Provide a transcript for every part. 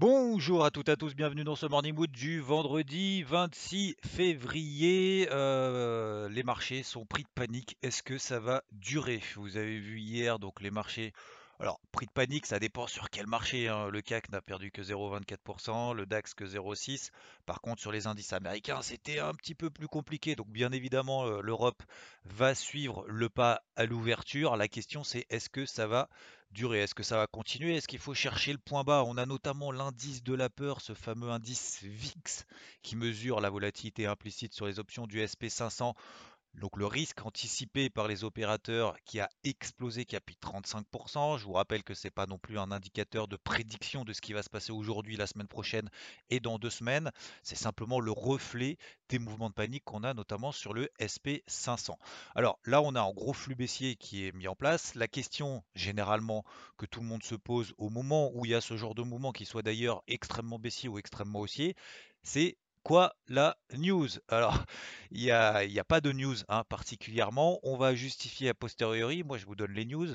Bonjour à toutes et à tous, bienvenue dans ce Morning Mood du vendredi 26 février. Euh, les marchés sont pris de panique. Est-ce que ça va durer? Vous avez vu hier, donc les marchés alors, prix de panique, ça dépend sur quel marché. hein. Le CAC n'a perdu que 0,24%, le DAX que 0,6%. Par contre, sur les indices américains, c'était un petit peu plus compliqué. Donc, bien évidemment, euh, l'Europe va suivre le pas à l'ouverture. La question, c'est est-ce que ça va durer Est-ce que ça va continuer? Est-ce qu'il faut chercher le point bas? On a notamment l'indice de la peur, ce fameux indice VIX qui mesure la volatilité implicite sur les options du SP500. Donc le risque anticipé par les opérateurs qui a explosé, qui a pris 35%. Je vous rappelle que ce n'est pas non plus un indicateur de prédiction de ce qui va se passer aujourd'hui, la semaine prochaine et dans deux semaines. C'est simplement le reflet des mouvements de panique qu'on a notamment sur le SP500. Alors là, on a un gros flux baissier qui est mis en place. La question généralement que tout le monde se pose au moment où il y a ce genre de mouvement, qui soit d'ailleurs extrêmement baissier ou extrêmement haussier, c'est quoi la news? Alors, il n'y a, pas de news hein, particulièrement. On va justifier a posteriori. Moi, je vous donne les news.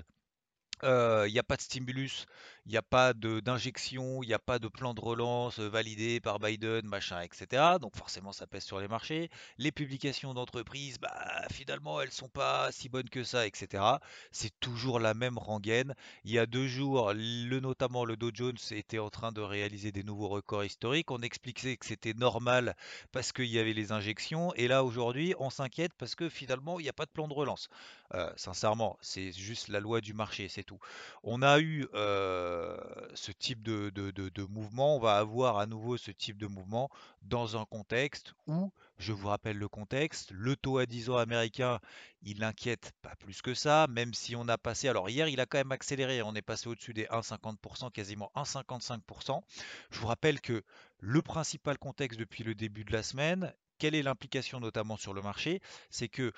Euh, Il n'y a pas de stimulus, il n'y a pas d'injection, il n'y a pas de plan de relance euh, validé par Biden, machin, etc. Donc forcément, ça pèse sur les marchés. Les publications d'entreprises, bah, finalement, elles sont pas si bonnes que ça, etc. C'est toujours la même rengaine. Il y a deux jours, le, notamment le Dow Jones était en train de réaliser des nouveaux records historiques. On expliquait que c'était normal parce qu'il y avait les injections. Et là, aujourd'hui, on s'inquiète parce que finalement, il n'y a pas de plan de relance. Euh, sincèrement, c'est juste la loi du marché, c'est tout. On a eu euh, ce type de, mouvement, on va avoir à nouveau ce type de mouvement dans un contexte où, je vous rappelle le contexte, le taux à 10 ans américain, il n'inquiète pas plus que ça, même si on a passé, alors hier il a quand même accéléré, on est passé au-dessus des 1,50%, quasiment 1,55%. Je vous rappelle que le principal contexte depuis le début de la semaine, quelle est l'implication notamment sur le marché, c'est que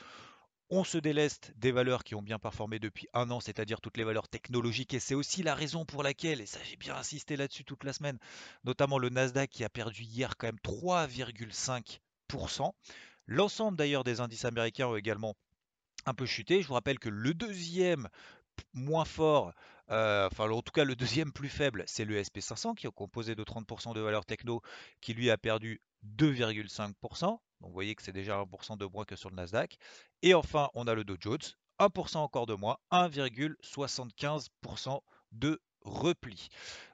on se déleste des valeurs qui ont bien performé depuis un an, c'est-à-dire toutes les valeurs technologiques. Et c'est aussi la raison pour laquelle, et ça j'ai bien insisté là-dessus toute la semaine, notamment le Nasdaq qui a perdu hier quand même 3,5%. L'ensemble d'ailleurs des indices américains ont également un peu chuté. Je vous rappelle que le deuxième moins fort, euh, enfin en tout cas le deuxième plus faible, c'est le SP500 qui est composé de 30% de valeurs techno, qui lui a perdu 2,5%. Vous voyez que c'est déjà 1% de moins que sur le Nasdaq. Et enfin, on a le Dow Jones, 1% encore de moins, 1,75% de repli.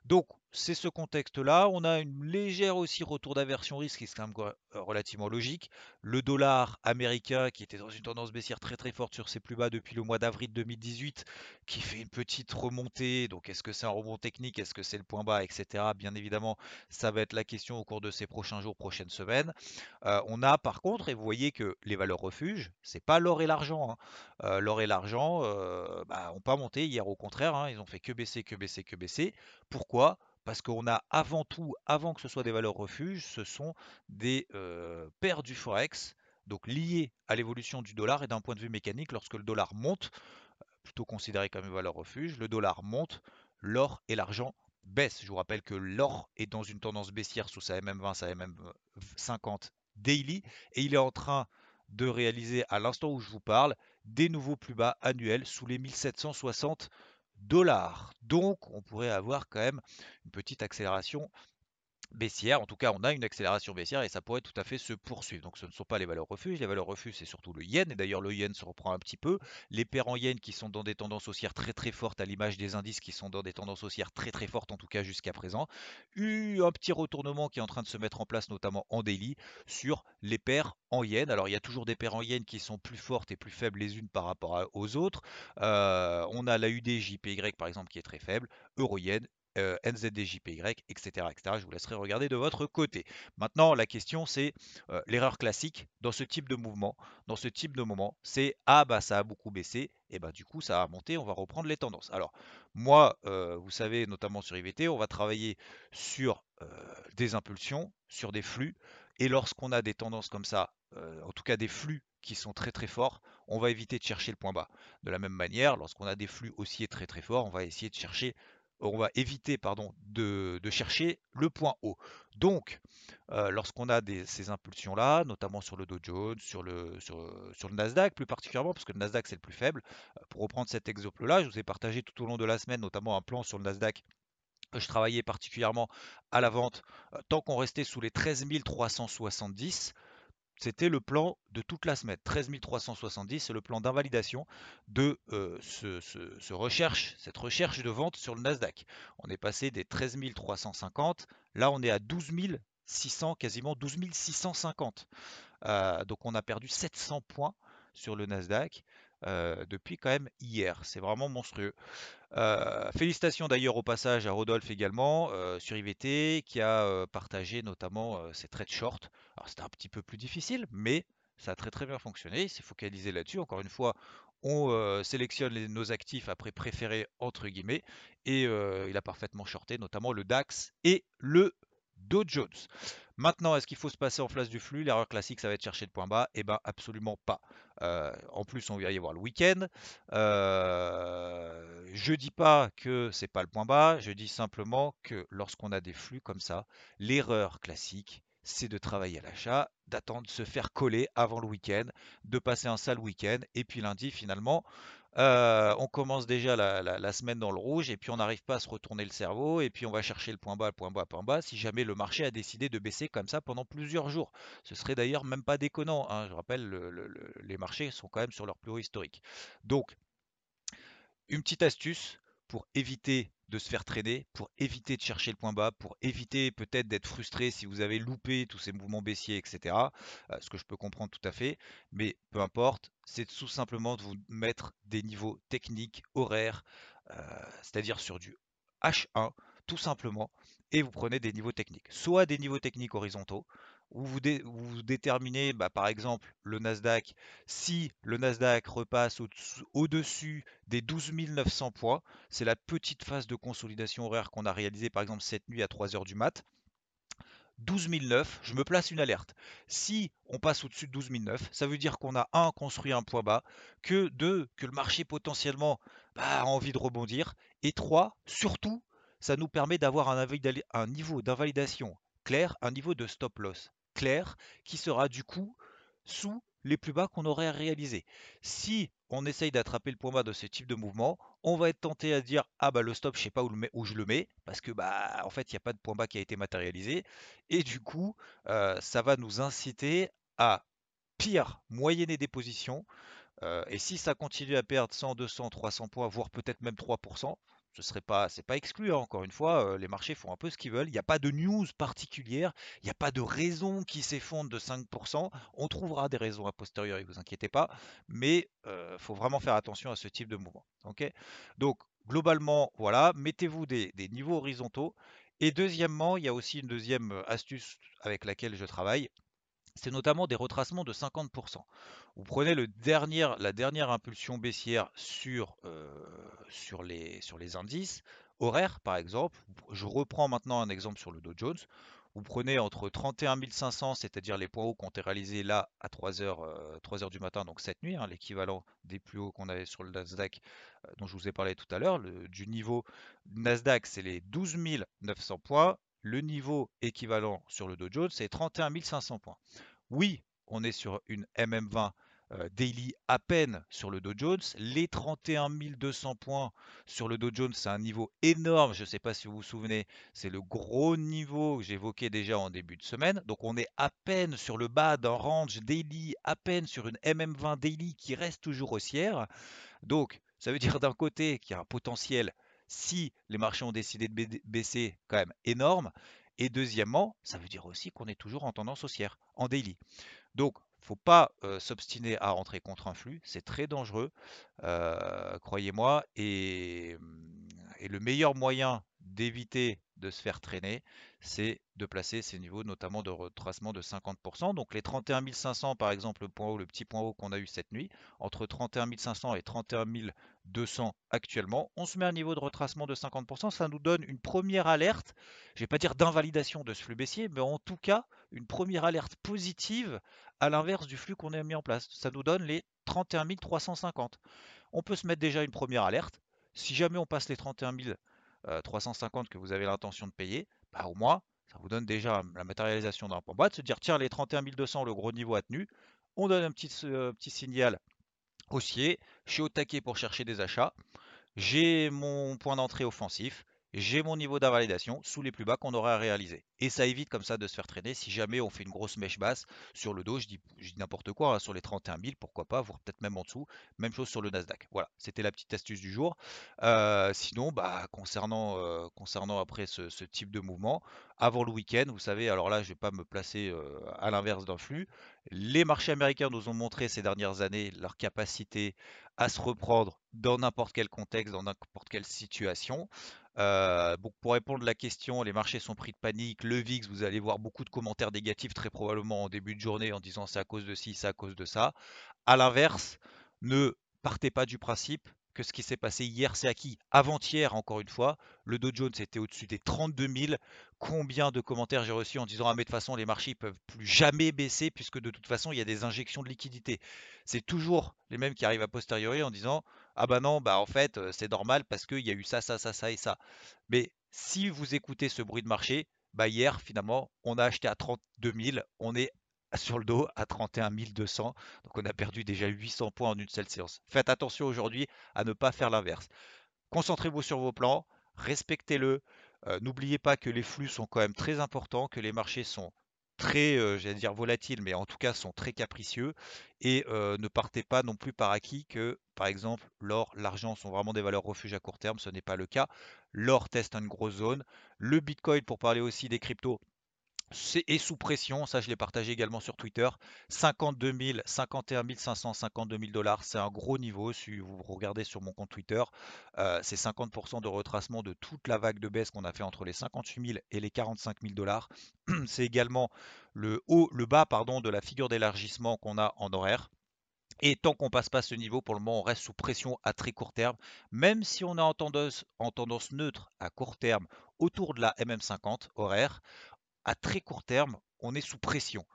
Donc c'est ce contexte-là. On a une légère aussi retour d'aversion risque, qui est quand même euh, relativement logique. Le dollar américain, qui était dans une tendance baissière très très forte sur ses plus bas depuis le mois d'avril 2018, qui fait une petite remontée. Donc est-ce que c'est un rebond technique? Est-ce que c'est le point bas, etc. Bien évidemment, ça va être la question au cours de ces prochains jours, prochaines semaines. Euh, on a par contre, et vous voyez que les valeurs refuges, c'est pas l'or et l'argent. hein. Euh, l'or et l'argent euh, bah, ont pas monté hier, au contraire, hein, ils ont fait que baisser, que baisser, que baisser. Pourquoi? Parce qu'on a avant tout, avant que ce soit des valeurs refuges, ce sont des euh, paires du Forex, donc liées à l'évolution du dollar et d'un point de vue mécanique, lorsque le dollar monte, plutôt considéré comme une valeur refuge, le dollar monte, l'or et l'argent baissent. Je vous rappelle que l'or est dans une tendance baissière sous sa MM20, sa MM50 daily, et il est en train de réaliser à l'instant où je vous parle des nouveaux plus bas annuels sous les 1760 Donc on pourrait avoir quand même une petite accélération baissière. En tout cas, on a une accélération baissière et ça pourrait tout à fait se poursuivre. Donc ce ne sont pas les valeurs refuges. Les valeurs refuges, c'est surtout le yen. Et d'ailleurs, le yen se reprend un petit peu. Les paires en yen qui sont dans des tendances haussières très très fortes, à l'image des indices qui sont dans des tendances haussières très très fortes, en tout cas jusqu'à présent. Eu un petit retournement qui est en train de se mettre en place, notamment en daily, sur les paires en yen. Alors il y a toujours des paires en yen qui sont plus fortes et plus faibles les unes par rapport aux autres. Euh, on a la UD JPY par exemple qui est très faible, euro yen, euh, NZDJPY, etc.. Je vous laisserai regarder de votre côté. Maintenant, la question, c'est euh, l'erreur classique dans ce type de mouvement, dans ce type de moment, c'est ah bah ça a beaucoup baissé, et bah du coup ça a monté, on va reprendre les tendances. Alors moi, euh, vous savez, notamment sur IVT, on va travailler sur des impulsions, sur des flux, et lorsqu'on a des tendances comme ça, en tout cas des flux qui sont très très forts, on va éviter de chercher le point bas. De la même manière, lorsqu'on a des flux haussiers très très forts, on va essayer de chercher on va éviter de, chercher le point haut. Donc, euh, lorsqu'on a ces impulsions-là, notamment sur le Dow Jones, sur le, sur, le Nasdaq plus particulièrement, parce que le Nasdaq c'est le plus faible, euh, pour reprendre cet exemple-là, je vous ai partagé tout au long de la semaine notamment un plan sur le Nasdaq je travaillais particulièrement à la vente euh, tant qu'on restait sous les 13 370 c'était le plan de toute la semaine. 13 370, c'est le plan d'invalidation de euh, cette recherche de vente sur le Nasdaq. On est passé des 13 350, là on est à 12 600, quasiment 12 650. Euh, donc on a perdu 700 points sur le Nasdaq. Euh, depuis quand même hier. C'est vraiment monstrueux. Euh, félicitations d'ailleurs au passage à Rodolphe également euh, sur IVT qui a partagé notamment ses trades short. Alors c'était un petit peu plus difficile, mais ça a très très bien fonctionné. Il s'est focalisé là-dessus. Encore une fois, on sélectionne nos actifs après préférés entre guillemets et il a parfaitement shorté notamment le DAX et le Dow Jones. Maintenant, est-ce qu'il faut se passer en face du flux? L'erreur classique, ça va être chercher le point bas. Eh bien, absolument pas. Euh, en plus, on va y avoir le week-end. Euh, je dis pas que c'est pas le point bas. Je dis simplement que lorsqu'on a des flux comme ça, l'erreur classique, c'est de travailler à l'achat, d'attendre de se faire coller avant le week-end, de passer un sale week-end, et puis lundi, finalement, on commence déjà la, semaine dans le rouge et puis on n'arrive pas à se retourner le cerveau et puis on va chercher le point bas, le point bas, le point bas si jamais le marché a décidé de baisser comme ça pendant plusieurs jours. Ce serait d'ailleurs même pas déconnant. Hein. Je rappelle, les marchés sont quand même sur leur plus haut historique. Donc, une petite astuce pour éviter de se faire traîner, pour éviter de chercher le point bas, pour éviter peut-être d'être frustré si vous avez loupé tous ces mouvements baissiers, etc. Euh, ce que je peux comprendre tout à fait, mais peu importe, c'est tout simplement de vous mettre des niveaux techniques, horaires, euh, c'est-à-dire sur du H1, tout simplement, et vous prenez des niveaux techniques. Soit des niveaux techniques horizontaux, où vous, déterminez, bah, par exemple, le Nasdaq, si le Nasdaq repasse au-dessus des 12 900 points, c'est la petite phase de consolidation horaire qu'on a réalisée, par exemple, cette nuit à 3 heures du mat. 12 009, je me place une alerte. Si on passe au-dessus de 12 009, ça veut dire qu'on a un construit un point bas, que deux que le marché potentiellement bah, a envie de rebondir, et trois surtout, ça nous permet d'avoir un niveau d'invalidation clair, un niveau de stop loss qui sera du coup sous les plus bas qu'on aurait à réaliser. Si on essaye d'attraper le point bas de ce type de mouvement, on va être tenté à dire ah bah le stop je sais pas où, le où je le mets parce que bah en fait il n'y a pas de point bas qui a été matérialisé et du coup euh, ça va nous inciter à pire moyenner des positions euh, et si ça continue à perdre 100, 200, 300 points voire peut-être même 3%, ce serait pas, c'est pas exclu. Hein, encore une fois, euh, les marchés font un peu ce qu'ils veulent. Il n'y a pas de news particulière, il n'y a pas de raison qui s'effondre de 5%. On trouvera des raisons a posteriori, vous inquiétez pas. Mais il euh, faut vraiment faire attention à ce type de mouvement. Donc globalement, voilà, mettez-vous des, des niveaux horizontaux. Et deuxièmement, il y a aussi une deuxième euh, astuce avec laquelle je travaille c'est notamment des retracements de 50%. Vous prenez la dernière impulsion baissière sur, euh, sur, les, indices horaires, par exemple. Je reprends maintenant un exemple sur le Dow Jones. Vous prenez entre 31 500, c'est-à-dire les points hauts qu'on a réalisés là à 3h, euh, du matin, donc cette nuit, hein, l'équivalent des plus hauts qu'on avait sur le Nasdaq euh, dont je vous ai parlé tout à l'heure. Du niveau Nasdaq, c'est les 12 900 points. Le niveau équivalent sur le Dow Jones, c'est 31 500 points. Oui, on est sur une MM20 euh, daily à peine sur le Dow Jones. Les 31 200 points sur le Dow Jones, c'est un niveau énorme. Je ne sais pas si vous vous souvenez, c'est le gros niveau que j'évoquais déjà en début de semaine. Donc on est à peine sur le bas d'un range daily, à peine sur une MM20 daily qui reste toujours haussière. Donc ça veut dire d'un côté qu'il y a un potentiel si les marchés ont décidé de baisser, quand même énorme. Et deuxièmement, ça veut dire aussi qu'on est toujours en tendance haussière, en daily. Donc, il ne faut pas euh, s'obstiner à rentrer contre un flux, c'est très dangereux, euh, croyez-moi. Et, le meilleur moyen d'éviter de se faire traîner, c'est de placer ces niveaux notamment de retracement de 50%. Donc les 31 500 par exemple, le point haut, le petit point haut qu'on a eu cette nuit, entre 31 500 et 31 200 actuellement, on se met un niveau de retracement de 50%, ça nous donne une première alerte, je ne vais pas dire d'invalidation de ce flux baissier, mais en tout cas une première alerte positive à l'inverse du flux qu'on a mis en place. Ça nous donne les 31 350. On peut se mettre déjà une première alerte. Si jamais on passe les 31 350 que vous avez l'intention de payer, bah au moins, ça vous donne déjà la matérialisation d'un point bas, de se dire tiens, les 31 200, le gros niveau a tenu. On donne un petit, euh, petit signal haussier. Je suis au taquet pour chercher des achats. J'ai mon point d'entrée offensif j'ai mon niveau d'invalidation sous les plus bas qu'on aurait à réaliser. Et ça évite comme ça de se faire traîner si jamais on fait une grosse mèche basse sur le dos, je dis, n'importe quoi, hein, sur les 31 000, pourquoi pas, voire peut-être même en dessous. Même chose sur le Nasdaq. Voilà, c'était la petite astuce du jour. Euh, sinon, bah, concernant, euh, concernant après ce, type de mouvement, avant le week-end, vous savez, alors là, je ne vais pas me placer euh, à l'inverse d'un flux. Les marchés américains nous ont montré ces dernières années leur capacité à se reprendre dans n'importe quel contexte, dans n'importe quelle situation. Euh, pour répondre à la question, les marchés sont pris de panique. Le VIX, vous allez voir beaucoup de commentaires négatifs très probablement en début de journée en disant c'est à cause de ci, c'est à cause de ça. À l'inverse, ne partez pas du principe que ce qui s'est passé hier, c'est acquis. Avant-hier, encore une fois, le Dow Jones était au-dessus des 32 000. Combien de commentaires j'ai reçus en disant Ah, mais de toute façon, les marchés ne peuvent plus jamais baisser puisque de toute façon, il y a des injections de liquidités. C'est toujours les mêmes qui arrivent à posteriori en disant Ah, bah non, bah en fait, c'est normal parce qu'il y a eu ça, ça, ça, ça et ça. Mais si vous écoutez ce bruit de marché, bah hier, finalement, on a acheté à 32 000, on est sur le dos à 31 200. Donc on a perdu déjà 800 points en une seule séance. Faites attention aujourd'hui à ne pas faire l'inverse. Concentrez-vous sur vos plans, respectez-le. N'oubliez pas que les flux sont quand même très importants, que les marchés sont très, euh, j'allais dire volatiles, mais en tout cas sont très capricieux. Et euh, ne partez pas non plus par acquis que, par exemple, l'or, l'argent sont vraiment des valeurs refuges à court terme. Ce n'est pas le cas. L'or teste une grosse zone. Le Bitcoin, pour parler aussi des cryptos, et sous pression, ça je l'ai partagé également sur Twitter, 52 000, 51 500, 52 000 dollars, c'est un gros niveau, si vous regardez sur mon compte Twitter, euh, c'est 50% de retracement de toute la vague de baisse qu'on a fait entre les 58 000 et les 45 000 dollars. C'est également le haut, le bas pardon, de la figure d'élargissement qu'on a en horaire. Et tant qu'on passe pas ce niveau, pour le moment, on reste sous pression à très court terme. Même si on est en tendance, en tendance neutre à court terme autour de la MM50 horaire, à très court terme, on est sous pression.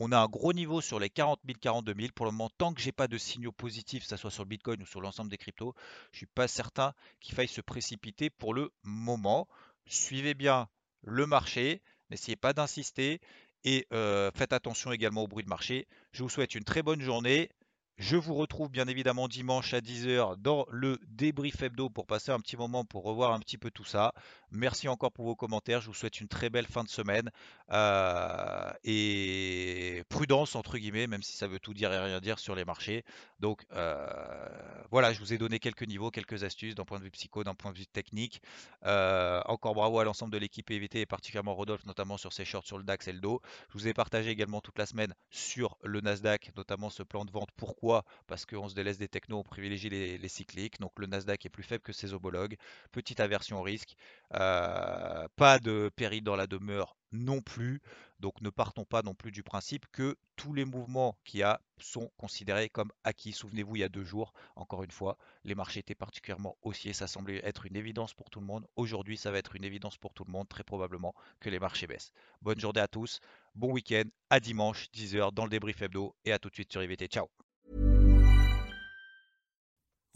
On a un gros niveau sur les 40 000, 42 000. Pour le moment, tant que j'ai pas de signaux positifs, que ce soit sur le Bitcoin ou sur l'ensemble des cryptos, je ne suis pas certain qu'il faille se précipiter pour le moment. Suivez bien le marché, n'essayez pas d'insister et euh, faites attention également au bruit de marché. Je vous souhaite une très bonne journée. Je vous retrouve bien évidemment dimanche à 10h dans le débrief hebdo pour passer un petit moment pour revoir un petit peu tout ça. Merci encore pour vos commentaires. Je vous souhaite une très belle fin de semaine. Euh, et prudence, entre guillemets, même si ça veut tout dire et rien dire sur les marchés. Donc euh, voilà, je vous ai donné quelques niveaux, quelques astuces d'un point de vue psycho, d'un point de vue technique. Euh, encore bravo à l'ensemble de l'équipe EVT et particulièrement Rodolphe, notamment sur ses shorts sur le DAX et le dos. Je vous ai partagé également toute la semaine sur le Nasdaq, notamment ce plan de vente. Pourquoi? Parce qu'on se délaisse des technos, on privilégie les, cycliques. Donc le Nasdaq est plus faible que ses homologues. Petite aversion au risque. Euh, pas de péril dans la demeure non plus. Donc ne partons pas non plus du principe que tous les mouvements qu'il y a sont considérés comme acquis. Souvenez-vous, il y a deux jours, encore une fois, les marchés étaient particulièrement haussiers. Ça semblait être une évidence pour tout le monde. Aujourd'hui, ça va être une évidence pour tout le monde, très probablement, que les marchés baissent. Bonne journée à tous, bon week-end, à dimanche, 10h dans le débrief hebdo et à tout de suite sur IVT. Ciao